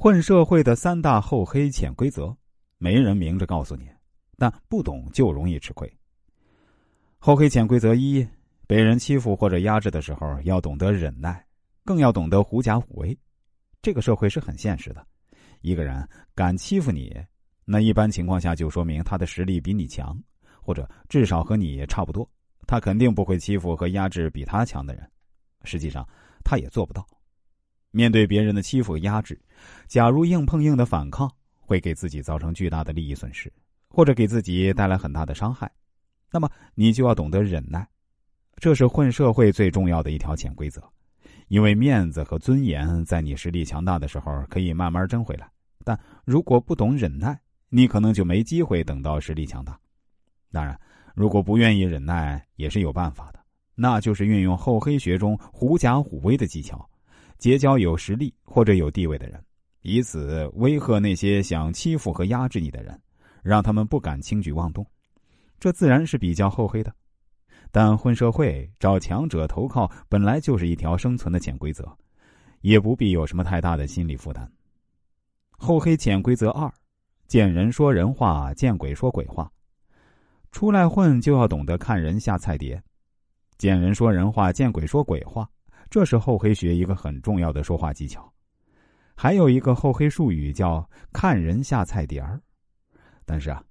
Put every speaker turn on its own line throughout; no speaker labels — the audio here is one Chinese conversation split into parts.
混社会的三大厚黑潜规则，没人明着告诉你，但不懂就容易吃亏。厚黑潜规则一：被人欺负或者压制的时候，要懂得忍耐，更要懂得狐假虎威。这个社会是很现实的，一个人敢欺负你，那一般情况下就说明他的实力比你强，或者至少和你差不多。他肯定不会欺负和压制比他强的人，实际上他也做不到。面对别人的欺负和压制，假如硬碰硬的反抗，会给自己造成巨大的利益损失，或者给自己带来很大的伤害。那么你就要懂得忍耐，这是混社会最重要的一条潜规则。因为面子和尊严在你实力强大的时候可以慢慢争回来，但如果不懂忍耐，你可能就没机会等到实力强大。当然，如果不愿意忍耐，也是有办法的，那就是运用厚黑学中狐假虎威的技巧。结交有实力或者有地位的人，以此威吓那些想欺负和压制你的人，让他们不敢轻举妄动。这自然是比较厚黑的，但混社会找强者投靠本来就是一条生存的潜规则，也不必有什么太大的心理负担。厚黑潜规则二：见人说人话，见鬼说鬼话。出来混就要懂得看人下菜碟，见人说人话，见鬼说鬼话。这是厚黑学一个很重要的说话技巧，还有一个厚黑术语叫“看人下菜碟儿”。但是啊，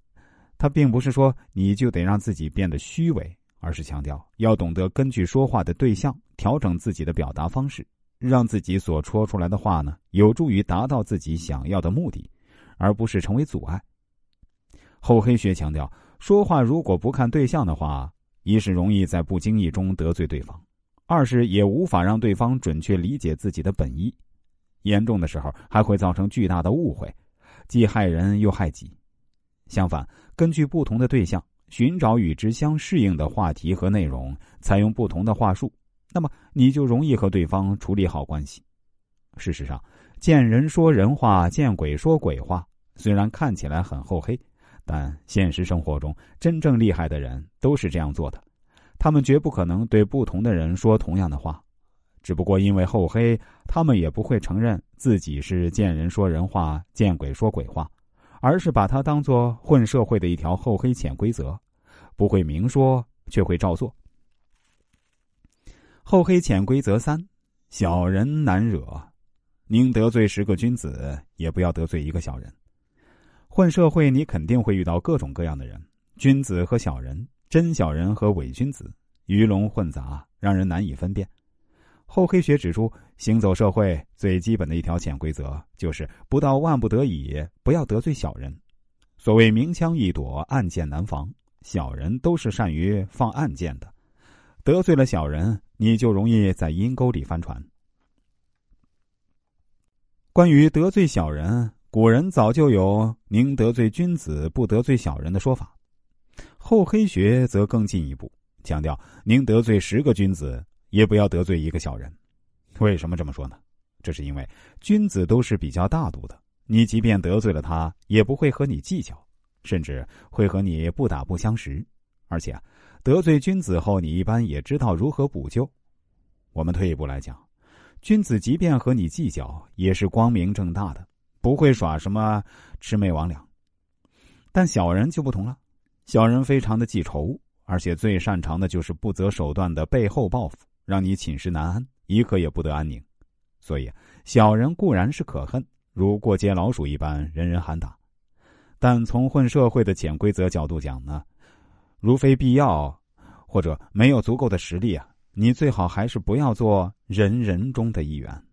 它并不是说你就得让自己变得虚伪，而是强调要懂得根据说话的对象调整自己的表达方式，让自己所说出来的话呢有助于达到自己想要的目的，而不是成为阻碍。厚黑学强调，说话如果不看对象的话，一是容易在不经意中得罪对方。二是也无法让对方准确理解自己的本意，严重的时候还会造成巨大的误会，既害人又害己。相反，根据不同的对象，寻找与之相适应的话题和内容，采用不同的话术，那么你就容易和对方处理好关系。事实上，见人说人话，见鬼说鬼话，虽然看起来很厚黑，但现实生活中真正厉害的人都是这样做的。他们绝不可能对不同的人说同样的话，只不过因为厚黑，他们也不会承认自己是见人说人话，见鬼说鬼话，而是把它当做混社会的一条厚黑潜规则，不会明说，却会照做。厚黑潜规则三：小人难惹，宁得罪十个君子，也不要得罪一个小人。混社会，你肯定会遇到各种各样的人，君子和小人。真小人和伪君子鱼龙混杂，让人难以分辨。厚黑学指出，行走社会最基本的一条潜规则就是：不到万不得已，不要得罪小人。所谓明枪易躲，暗箭难防，小人都是善于放暗箭的。得罪了小人，你就容易在阴沟里翻船。关于得罪小人，古人早就有“宁得罪君子，不得罪小人”的说法。厚黑学则更进一步，强调宁得罪十个君子，也不要得罪一个小人。为什么这么说呢？这是因为君子都是比较大度的，你即便得罪了他，也不会和你计较，甚至会和你不打不相识。而且，得罪君子后，你一般也知道如何补救。我们退一步来讲，君子即便和你计较，也是光明正大的，不会耍什么魑魅魍魉。但小人就不同了。小人非常的记仇，而且最擅长的就是不择手段的背后报复，让你寝食难安，一刻也不得安宁。所以，小人固然是可恨，如过街老鼠一般，人人喊打。但从混社会的潜规则角度讲呢，如非必要，或者没有足够的实力啊，你最好还是不要做人人中的一员。